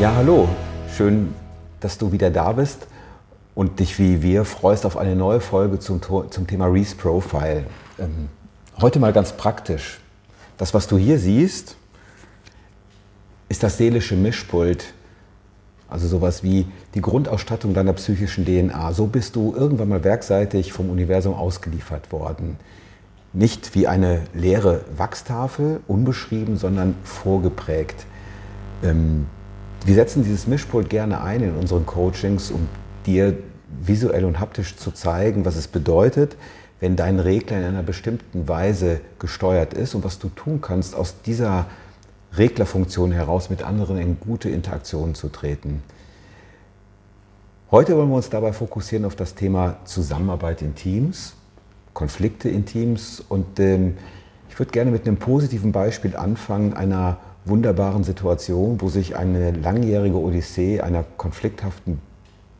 Ja, hallo. Schön, dass du wieder da bist und dich wie wir freust auf eine neue Folge zum, zum Thema Reese Profile. Ähm, heute mal ganz praktisch. Das, was du hier siehst, ist das seelische Mischpult. Also sowas wie die Grundausstattung deiner psychischen DNA. So bist du irgendwann mal werkseitig vom Universum ausgeliefert worden. Nicht wie eine leere Wachstafel, unbeschrieben, sondern vorgeprägt. Ähm, wir setzen dieses Mischpult gerne ein in unseren Coachings, um dir visuell und haptisch zu zeigen, was es bedeutet, wenn dein Regler in einer bestimmten Weise gesteuert ist und was du tun kannst, aus dieser Reglerfunktion heraus mit anderen in gute Interaktionen zu treten. Heute wollen wir uns dabei fokussieren auf das Thema Zusammenarbeit in Teams, Konflikte in Teams und ähm, ich würde gerne mit einem positiven Beispiel anfangen, einer wunderbaren Situation, wo sich eine langjährige Odyssee einer konflikthaften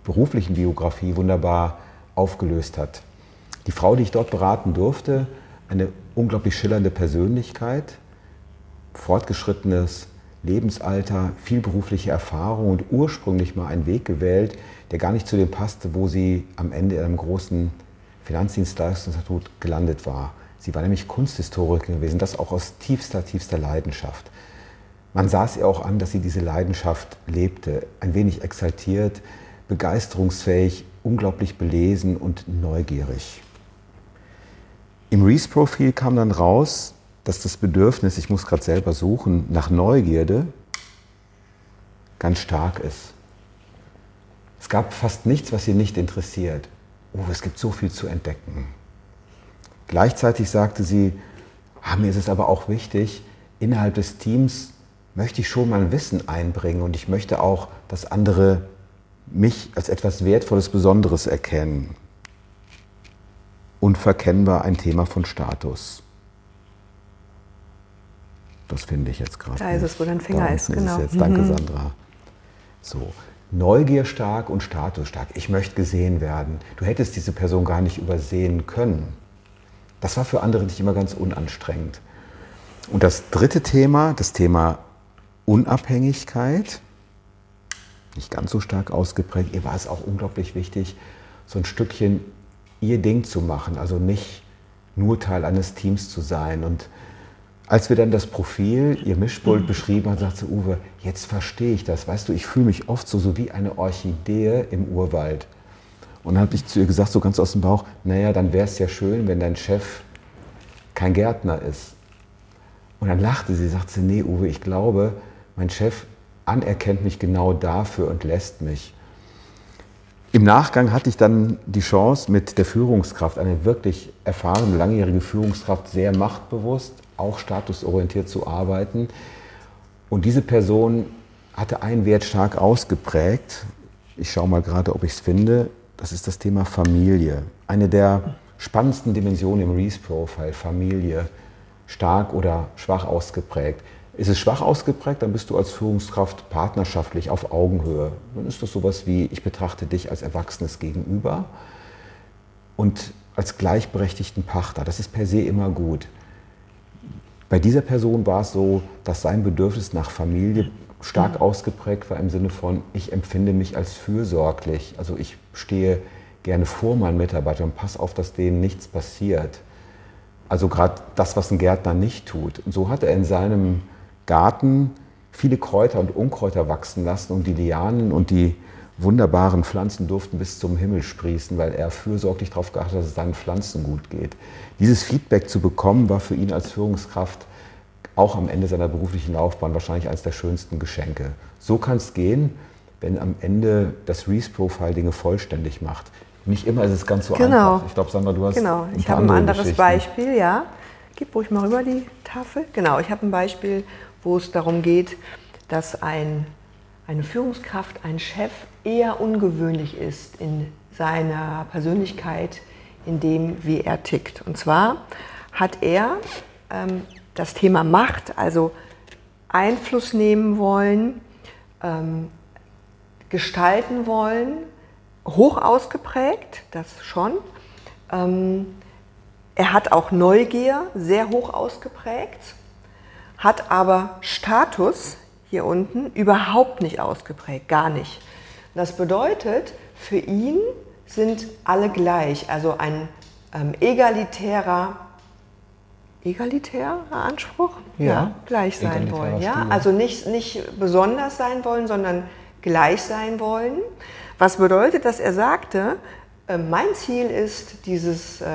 beruflichen Biografie wunderbar aufgelöst hat. Die Frau, die ich dort beraten durfte, eine unglaublich schillernde Persönlichkeit, fortgeschrittenes Lebensalter, viel berufliche Erfahrung und ursprünglich mal einen Weg gewählt, der gar nicht zu dem passte, wo sie am Ende in einem großen Finanzdienstleistungsinstitut gelandet war. Sie war nämlich Kunsthistorikerin gewesen, das auch aus tiefster, tiefster Leidenschaft. Man sah es ihr auch an, dass sie diese Leidenschaft lebte, ein wenig exaltiert, begeisterungsfähig, unglaublich belesen und neugierig. Im Reese-Profil kam dann raus, dass das Bedürfnis, ich muss gerade selber suchen, nach Neugierde ganz stark ist. Es gab fast nichts, was sie nicht interessiert. Oh, es gibt so viel zu entdecken. Gleichzeitig sagte sie, ah, mir ist es aber auch wichtig, innerhalb des Teams möchte ich schon mein Wissen einbringen und ich möchte auch, dass andere mich als etwas Wertvolles, Besonderes erkennen. Unverkennbar ein Thema von Status. Das finde ich jetzt gerade. Da ist es, wo dein Finger ist, genau. Ist jetzt. Danke, mhm. Sandra. So, Neugier stark und Status stark. Ich möchte gesehen werden. Du hättest diese Person gar nicht übersehen können. Das war für andere nicht immer ganz unanstrengend. Und das dritte Thema, das Thema Unabhängigkeit, nicht ganz so stark ausgeprägt. Ihr war es auch unglaublich wichtig, so ein Stückchen ihr Ding zu machen, also nicht nur Teil eines Teams zu sein. Und als wir dann das Profil, ihr Mischpult mhm. beschrieben haben, sagte Uwe, jetzt verstehe ich das. Weißt du, ich fühle mich oft so, so wie eine Orchidee im Urwald. Und dann habe ich zu ihr gesagt, so ganz aus dem Bauch, naja, dann wäre es ja schön, wenn dein Chef kein Gärtner ist. Und dann lachte sie, sagte sie, nee, Uwe, ich glaube, mein Chef anerkennt mich genau dafür und lässt mich. Im Nachgang hatte ich dann die Chance, mit der Führungskraft, eine wirklich erfahrene, langjährige Führungskraft, sehr machtbewusst, auch statusorientiert zu arbeiten. Und diese Person hatte einen Wert stark ausgeprägt. Ich schaue mal gerade, ob ich es finde. Das ist das Thema Familie. Eine der spannendsten Dimensionen im Reese-Profile, Familie, stark oder schwach ausgeprägt. Ist es schwach ausgeprägt, dann bist du als Führungskraft partnerschaftlich auf Augenhöhe. Dann ist das sowas wie, ich betrachte dich als Erwachsenes gegenüber und als gleichberechtigten Pachter. Das ist per se immer gut. Bei dieser Person war es so, dass sein Bedürfnis nach Familie stark mhm. ausgeprägt war im Sinne von, ich empfinde mich als fürsorglich. Also ich stehe gerne vor meinen Mitarbeitern und passe auf, dass denen nichts passiert. Also gerade das, was ein Gärtner nicht tut. Und so hat er in seinem Garten viele Kräuter und Unkräuter wachsen lassen und die Lianen und die wunderbaren Pflanzen durften bis zum Himmel sprießen, weil er fürsorglich darauf geachtet hat, dass es seinen Pflanzen gut geht. Dieses Feedback zu bekommen, war für ihn als Führungskraft auch am Ende seiner beruflichen Laufbahn wahrscheinlich eines der schönsten Geschenke. So kann es gehen, wenn am Ende das Reese-Profile Dinge vollständig macht. Nicht immer ist es ganz so genau. einfach. Ich glaube, Sandra, du hast Genau, ich habe ein anderes Beispiel, ja. Gib ruhig mal rüber die Tafel. Genau, ich habe ein Beispiel, wo es darum geht, dass ein, eine Führungskraft, ein Chef eher ungewöhnlich ist in seiner Persönlichkeit, in dem, wie er tickt. Und zwar hat er ähm, das Thema Macht, also Einfluss nehmen wollen, ähm, gestalten wollen, hoch ausgeprägt, das schon. Ähm, er hat auch Neugier sehr hoch ausgeprägt hat aber Status hier unten überhaupt nicht ausgeprägt, gar nicht. Das bedeutet, für ihn sind alle gleich, also ein ähm, egalitärer, egalitärer Anspruch, ja, ja gleich sein wollen. Ja? Also nicht, nicht besonders sein wollen, sondern gleich sein wollen. Was bedeutet, dass er sagte, äh, mein Ziel ist, dieses, äh,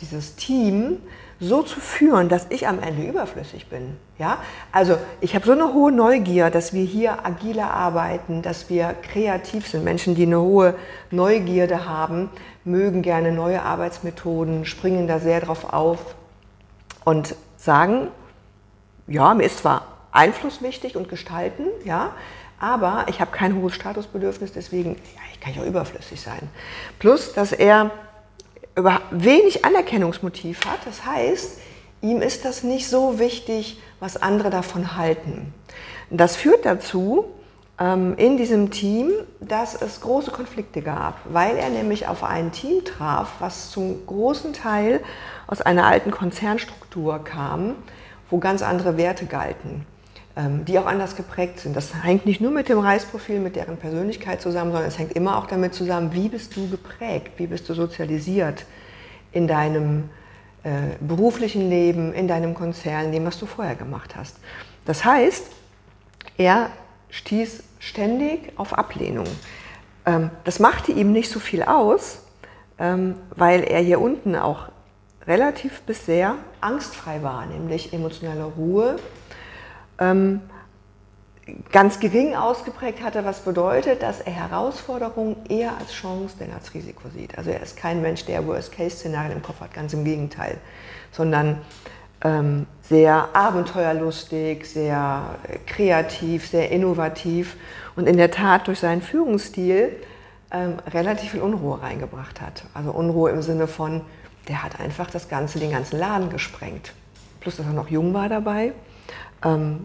dieses Team so zu führen, dass ich am Ende überflüssig bin. Ja? Also ich habe so eine hohe Neugier, dass wir hier agiler arbeiten, dass wir kreativ sind. Menschen, die eine hohe Neugierde haben, mögen gerne neue Arbeitsmethoden, springen da sehr drauf auf und sagen, ja, mir ist zwar Einfluss wichtig und gestalten, ja, aber ich habe kein hohes Statusbedürfnis, deswegen ja, ich kann ich auch überflüssig sein. Plus, dass er wenig Anerkennungsmotiv hat. Das heißt, ihm ist das nicht so wichtig, was andere davon halten. Das führt dazu, ähm, in diesem Team, dass es große Konflikte gab, weil er nämlich auf ein Team traf, was zum großen Teil aus einer alten Konzernstruktur kam, wo ganz andere Werte galten. Ähm, die auch anders geprägt sind. Das hängt nicht nur mit dem Reisprofil, mit deren Persönlichkeit zusammen, sondern es hängt immer auch damit zusammen, wie bist du geprägt, wie bist du sozialisiert in deinem äh, beruflichen Leben, in deinem Konzern, in dem, was du vorher gemacht hast. Das heißt, er stieß ständig auf Ablehnung. Ähm, das machte ihm nicht so viel aus, ähm, weil er hier unten auch relativ bis sehr angstfrei war, nämlich emotionale Ruhe, ähm, ganz gering ausgeprägt hatte, was bedeutet, dass er Herausforderungen eher als Chance denn als Risiko sieht. Also er ist kein Mensch, der Worst-Case-Szenarien im Kopf hat, ganz im Gegenteil, sondern ähm, sehr abenteuerlustig, sehr kreativ, sehr innovativ und in der Tat durch seinen Führungsstil ähm, relativ viel Unruhe reingebracht hat. Also Unruhe im Sinne von, der hat einfach das Ganze, den ganzen Laden gesprengt. Plus, dass er noch jung war dabei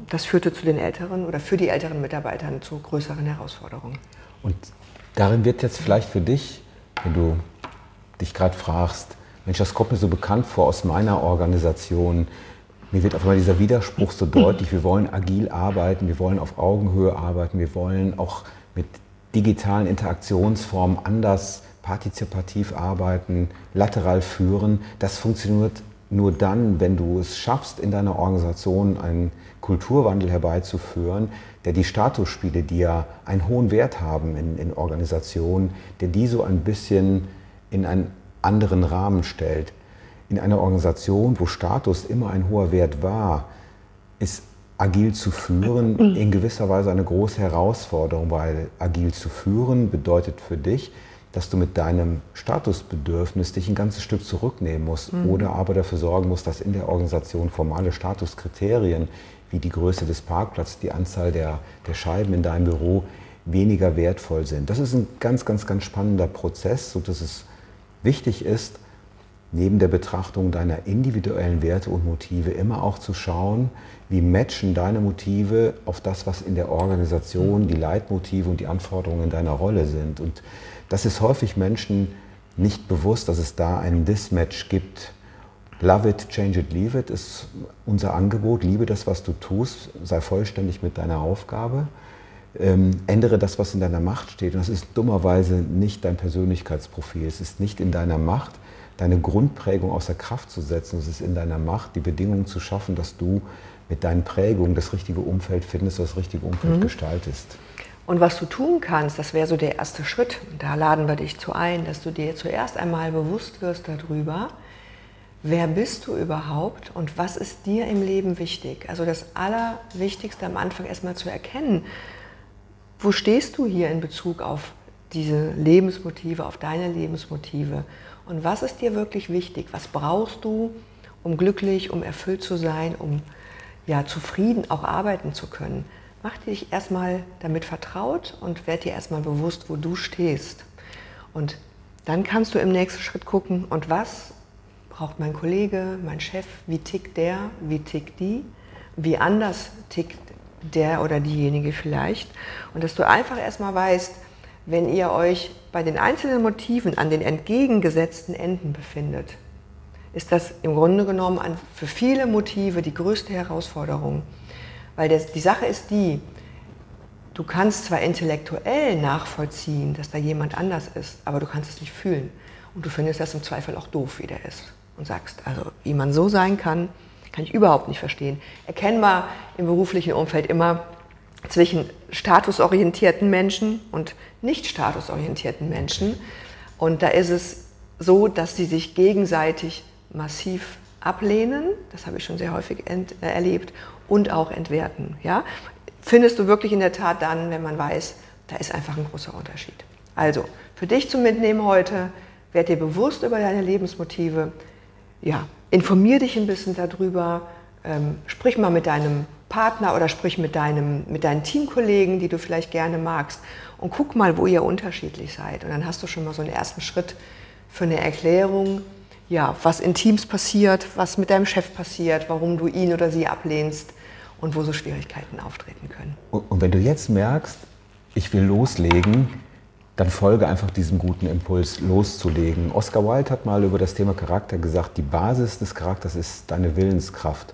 das führte zu den älteren oder für die älteren Mitarbeitern zu größeren Herausforderungen. Und darin wird jetzt vielleicht für dich, wenn du dich gerade fragst, Mensch, das kommt mir so bekannt vor aus meiner Organisation. Mir wird auf einmal dieser Widerspruch so deutlich. Wir wollen agil arbeiten, wir wollen auf Augenhöhe arbeiten, wir wollen auch mit digitalen Interaktionsformen anders partizipativ arbeiten, lateral führen. Das funktioniert nur dann, wenn du es schaffst, in deiner Organisation einen Kulturwandel herbeizuführen, der die Statusspiele, die ja einen hohen Wert haben in, in Organisationen, der die so ein bisschen in einen anderen Rahmen stellt. In einer Organisation, wo Status immer ein hoher Wert war, ist agil zu führen in gewisser Weise eine große Herausforderung, weil agil zu führen bedeutet für dich, dass du mit deinem Statusbedürfnis dich ein ganzes Stück zurücknehmen musst mhm. oder aber dafür sorgen musst, dass in der Organisation formale Statuskriterien wie die Größe des Parkplatzes, die Anzahl der, der Scheiben in deinem Büro weniger wertvoll sind. Das ist ein ganz, ganz, ganz spannender Prozess, sodass es wichtig ist, neben der Betrachtung deiner individuellen Werte und Motive immer auch zu schauen, wie matchen deine Motive auf das, was in der Organisation die Leitmotive und die Anforderungen in deiner Rolle sind. Und das ist häufig Menschen nicht bewusst, dass es da einen Dismatch gibt. Love it, change it, leave it ist unser Angebot. Liebe das, was du tust, sei vollständig mit deiner Aufgabe. Ähm, ändere das, was in deiner Macht steht. Und das ist dummerweise nicht dein Persönlichkeitsprofil. Es ist nicht in deiner Macht, deine Grundprägung außer Kraft zu setzen. Es ist in deiner Macht, die Bedingungen zu schaffen, dass du mit deinen Prägungen das richtige Umfeld findest, das richtige Umfeld mhm. gestaltest. Und was du tun kannst, das wäre so der erste Schritt. Da laden wir dich zu ein, dass du dir zuerst einmal bewusst wirst darüber, wer bist du überhaupt und was ist dir im Leben wichtig. Also das Allerwichtigste am Anfang erstmal zu erkennen, wo stehst du hier in Bezug auf diese Lebensmotive, auf deine Lebensmotive? Und was ist dir wirklich wichtig, was brauchst du, um glücklich, um erfüllt zu sein, um ja, zufrieden auch arbeiten zu können? Mach dich erstmal damit vertraut und werd dir erstmal bewusst, wo du stehst. Und dann kannst du im nächsten Schritt gucken, und was braucht mein Kollege, mein Chef, wie tickt der, wie tickt die, wie anders tickt der oder diejenige vielleicht. Und dass du einfach erstmal weißt, wenn ihr euch bei den einzelnen Motiven an den entgegengesetzten Enden befindet, ist das im Grunde genommen für viele Motive die größte Herausforderung. Weil das, die Sache ist die, Du kannst zwar intellektuell nachvollziehen, dass da jemand anders ist, aber du kannst es nicht fühlen. Und du findest das im Zweifel auch doof, wie der ist. Und sagst, also wie man so sein kann, kann ich überhaupt nicht verstehen. Erkennbar im beruflichen Umfeld immer zwischen statusorientierten Menschen und nicht statusorientierten Menschen. Und da ist es so, dass sie sich gegenseitig massiv ablehnen, das habe ich schon sehr häufig erlebt, und auch entwerten. Ja? Findest du wirklich in der Tat dann, wenn man weiß, da ist einfach ein großer Unterschied. Also, für dich zum Mitnehmen heute, werd dir bewusst über deine Lebensmotive, ja, informier dich ein bisschen darüber, ähm, sprich mal mit deinem Partner oder sprich mit, deinem, mit deinen Teamkollegen, die du vielleicht gerne magst und guck mal, wo ihr unterschiedlich seid. Und dann hast du schon mal so einen ersten Schritt für eine Erklärung, ja, was in Teams passiert, was mit deinem Chef passiert, warum du ihn oder sie ablehnst und wo so Schwierigkeiten auftreten können. Und wenn du jetzt merkst, ich will loslegen, dann folge einfach diesem guten Impuls, loszulegen. Oscar Wilde hat mal über das Thema Charakter gesagt, die Basis des Charakters ist deine Willenskraft.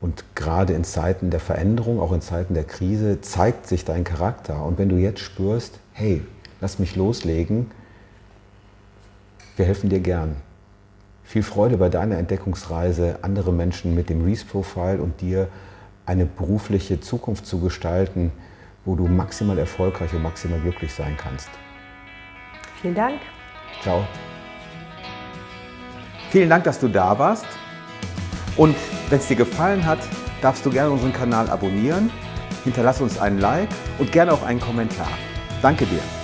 Und gerade in Zeiten der Veränderung, auch in Zeiten der Krise, zeigt sich dein Charakter. Und wenn du jetzt spürst, hey, lass mich loslegen, wir helfen dir gern. Viel Freude bei deiner Entdeckungsreise, andere Menschen mit dem Reese-Profile und dir eine berufliche Zukunft zu gestalten, wo du maximal erfolgreich und maximal glücklich sein kannst. Vielen Dank. Ciao. Vielen Dank, dass du da warst. Und wenn es dir gefallen hat, darfst du gerne unseren Kanal abonnieren, hinterlass uns einen Like und gerne auch einen Kommentar. Danke dir.